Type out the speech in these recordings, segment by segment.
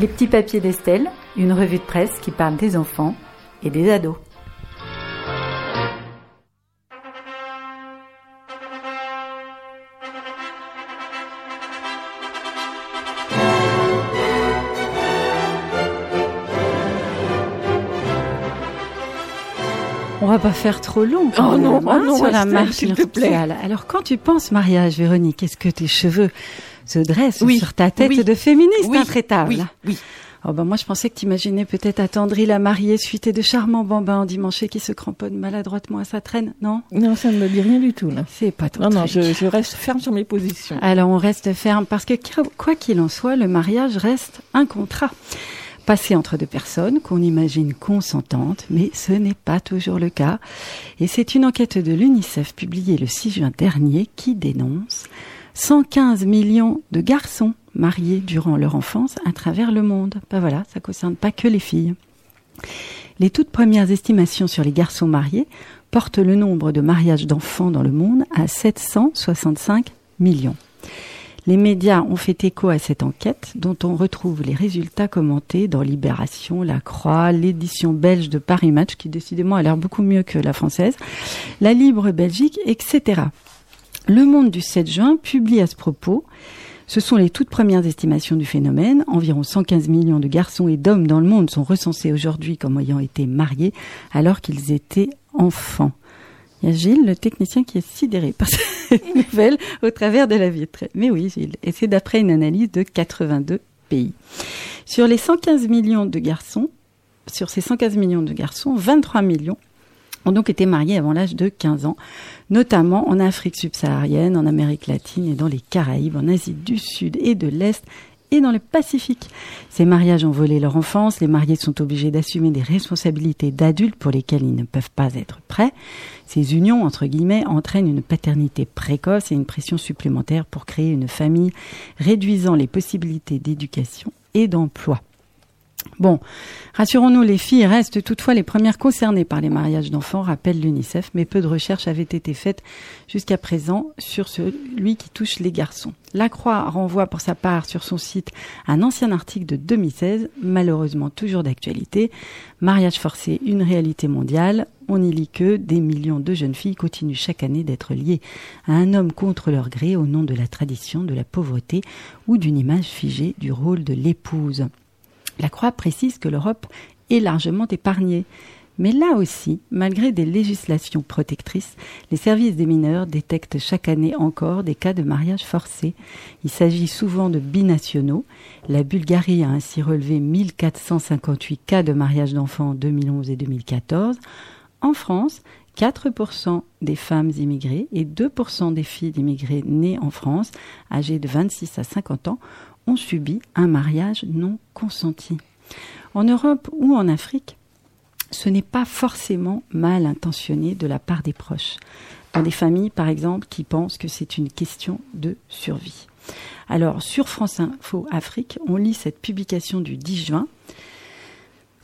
Les petits papiers d'Estelle, une revue de presse qui parle des enfants et des ados. On va pas faire trop long. Oh non, oh hein, non, sur la marche s'il te plaît. nuptiale. Alors quand tu penses mariage, Véronique, est-ce que tes cheveux se dressent Oui, sur ta tête oui, de féministe oui, intraitable oui, oui. Oh ben moi je pensais que t'imaginais peut-être attendri la mariée suitée de charmants bambins endimanchés qui se cramponnent maladroitement à sa traîne, non? Non, ça ne me dit rien du tout, là. C'est pas ton Non, non, truc. je, je reste ferme sur mes positions. Alors on reste ferme parce que quoi qu'il en soit, le mariage reste un contrat. Passé entre deux personnes qu'on imagine consentantes, mais ce n'est pas toujours le cas. Et c'est une enquête de l'UNICEF publiée le 6 juin dernier qui dénonce 115 millions de garçons mariés durant leur enfance à travers le monde. Ben voilà, ça concerne pas que les filles. Les toutes premières estimations sur les garçons mariés portent le nombre de mariages d'enfants dans le monde à 765 millions. Les médias ont fait écho à cette enquête dont on retrouve les résultats commentés dans Libération, La Croix, l'édition belge de Paris Match qui décidément a l'air beaucoup mieux que la française, la Libre Belgique, etc. Le Monde du 7 juin publie à ce propos ce sont les toutes premières estimations du phénomène. Environ 115 millions de garçons et d'hommes dans le monde sont recensés aujourd'hui comme ayant été mariés alors qu'ils étaient enfants. Il y a Gilles, le technicien, qui est sidéré par cette nouvelle au travers de la vitre. Mais oui, Gilles. Et c'est d'après une analyse de 82 pays. Sur les 115 millions de garçons, sur ces 115 millions de garçons, 23 millions ont donc été mariés avant l'âge de 15 ans, notamment en Afrique subsaharienne, en Amérique latine et dans les Caraïbes, en Asie du Sud et de l'Est et dans le Pacifique. Ces mariages ont volé leur enfance, les mariés sont obligés d'assumer des responsabilités d'adultes pour lesquelles ils ne peuvent pas être prêts. Ces unions, entre guillemets, entraînent une paternité précoce et une pression supplémentaire pour créer une famille, réduisant les possibilités d'éducation et d'emploi. Bon, rassurons-nous, les filles restent toutefois les premières concernées par les mariages d'enfants, rappelle l'UNICEF, mais peu de recherches avaient été faites jusqu'à présent sur celui qui touche les garçons. La Croix renvoie pour sa part sur son site un ancien article de 2016, malheureusement toujours d'actualité, Mariage forcé, une réalité mondiale. On y lit que des millions de jeunes filles continuent chaque année d'être liées à un homme contre leur gré au nom de la tradition, de la pauvreté ou d'une image figée du rôle de l'épouse. La Croix précise que l'Europe est largement épargnée. Mais là aussi, malgré des législations protectrices, les services des mineurs détectent chaque année encore des cas de mariage forcé. Il s'agit souvent de binationaux. La Bulgarie a ainsi relevé 1458 cas de mariage d'enfants en 2011 et 2014. En France, 4% des femmes immigrées et 2% des filles d'immigrés nées en France, âgées de 26 à 50 ans, ont subi un mariage non consenti. En Europe ou en Afrique, ce n'est pas forcément mal intentionné de la part des proches. Dans des familles, par exemple, qui pensent que c'est une question de survie. Alors, sur France Info Afrique, on lit cette publication du 10 juin.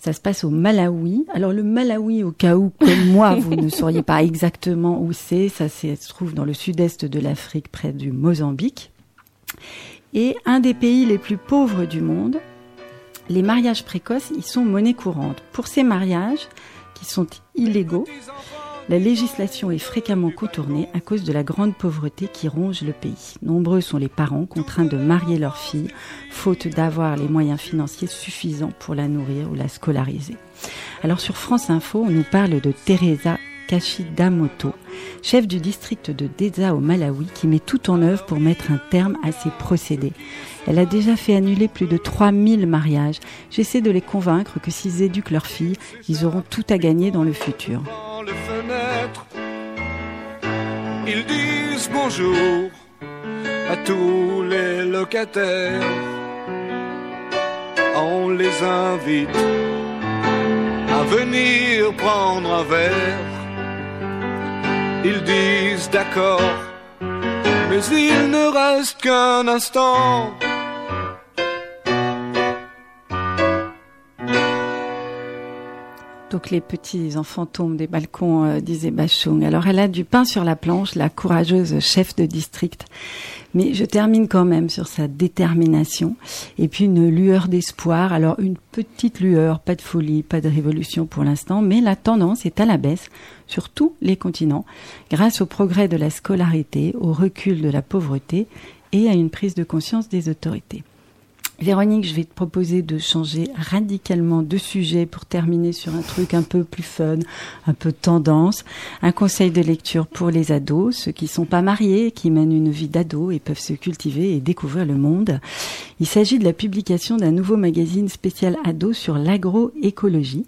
Ça se passe au Malawi. Alors le Malawi, au cas où, comme moi, vous ne sauriez pas exactement où c'est, ça se trouve dans le sud-est de l'Afrique, près du Mozambique. Et un des pays les plus pauvres du monde, les mariages précoces y sont monnaie courante. Pour ces mariages, qui sont illégaux, la législation est fréquemment contournée à cause de la grande pauvreté qui ronge le pays. Nombreux sont les parents contraints de marier leur fille, faute d'avoir les moyens financiers suffisants pour la nourrir ou la scolariser. Alors sur France Info, on nous parle de Teresa Kashidamoto, chef du district de Deza au Malawi, qui met tout en œuvre pour mettre un terme à ces procédés. Elle a déjà fait annuler plus de 3000 mariages. J'essaie de les convaincre que s'ils éduquent leurs filles, ils auront tout à gagner dans le futur. Ils disent bonjour à tous les locataires. On les invite à venir prendre un verre. Ils disent d'accord, mais il ne reste qu'un instant. Donc les petits enfants tombent des balcons, euh, disait Bachung. Alors elle a du pain sur la planche, la courageuse chef de district. Mais je termine quand même sur sa détermination et puis une lueur d'espoir. Alors une petite lueur, pas de folie, pas de révolution pour l'instant, mais la tendance est à la baisse sur tous les continents grâce au progrès de la scolarité, au recul de la pauvreté et à une prise de conscience des autorités. Véronique, je vais te proposer de changer radicalement de sujet pour terminer sur un truc un peu plus fun, un peu tendance. Un conseil de lecture pour les ados, ceux qui sont pas mariés, qui mènent une vie d'ado et peuvent se cultiver et découvrir le monde. Il s'agit de la publication d'un nouveau magazine spécial ado sur l'agroécologie.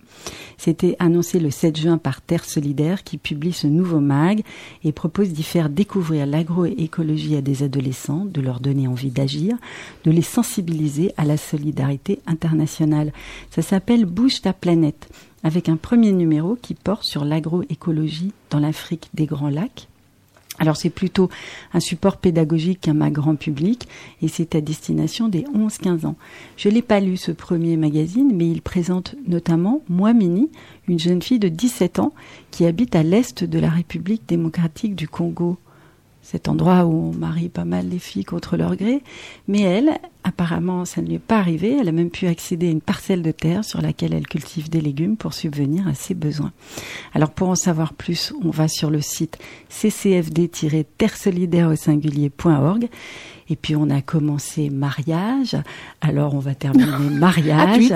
C'était annoncé le 7 juin par Terre Solidaire qui publie ce nouveau mag et propose d'y faire découvrir l'agroécologie à des adolescents, de leur donner envie d'agir, de les sensibiliser à la solidarité internationale. Ça s'appelle Bouge ta planète, avec un premier numéro qui porte sur l'agroécologie dans l'Afrique des Grands Lacs. Alors c'est plutôt un support pédagogique ma grand public et c'est à destination des 11-15 ans. Je l'ai pas lu ce premier magazine, mais il présente notamment Moi Mini, une jeune fille de 17 ans qui habite à l'est de la République démocratique du Congo cet endroit où on marie pas mal les filles contre leur gré. Mais elle, apparemment, ça ne lui est pas arrivé. Elle a même pu accéder à une parcelle de terre sur laquelle elle cultive des légumes pour subvenir à ses besoins. Alors pour en savoir plus, on va sur le site ccfd-terre au singulier.org. Et puis on a commencé mariage. Alors on va terminer Ah, mariage.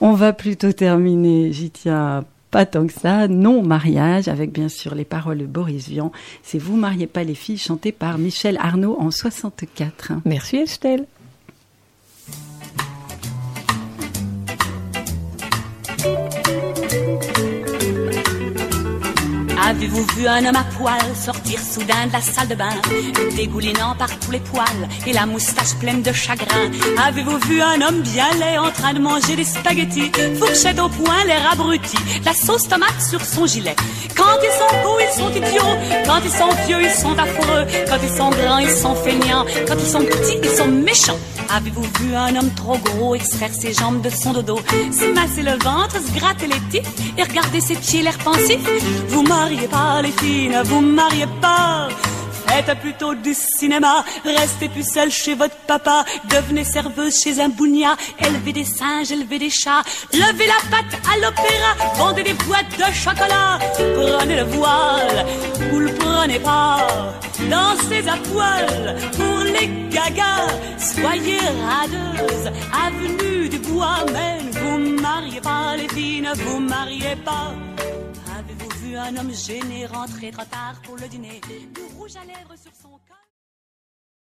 on va plutôt terminer, j'y tiens pas tant que ça, non mariage, avec bien sûr les paroles de Boris Vian. C'est Vous mariez pas les filles, chanté par Michel Arnaud en 64. Merci Estelle. Avez-vous vu un homme à poil sortir soudain de la salle de bain, dégoulinant par tous les poils et la moustache pleine de chagrin? Avez-vous vu un homme bien laid en train de manger des spaghettis, fourchette au poing, l'air abruti, la sauce tomate sur son gilet? Quand ils sont beaux, ils sont idiots, quand ils sont vieux, ils sont affreux, quand ils sont grands, ils sont feignants, quand ils sont petits, ils sont méchants. Avez-vous vu un homme trop gros extraire ses jambes de son dodo, se masser le ventre, se gratter les tifs et regarder ses pieds l'air pensif. Vous mariez pas les filles, ne vous mariez pas. Faites plutôt du cinéma, restez plus seul chez votre papa, devenez serveuse chez un bougna, élevez des singes, élevez des chats, levez la patte à l'opéra, vendez des boîtes de chocolat, prenez le voile. Ou le prenez pas, dansez à poil pour les soyez radeuse, avenue du bois, mais ne vous mariez pas les filles, ne vous mariez pas. Avez-vous vu un homme gêné rentrer trop tard pour le dîner? Du rouge à lèvres sur son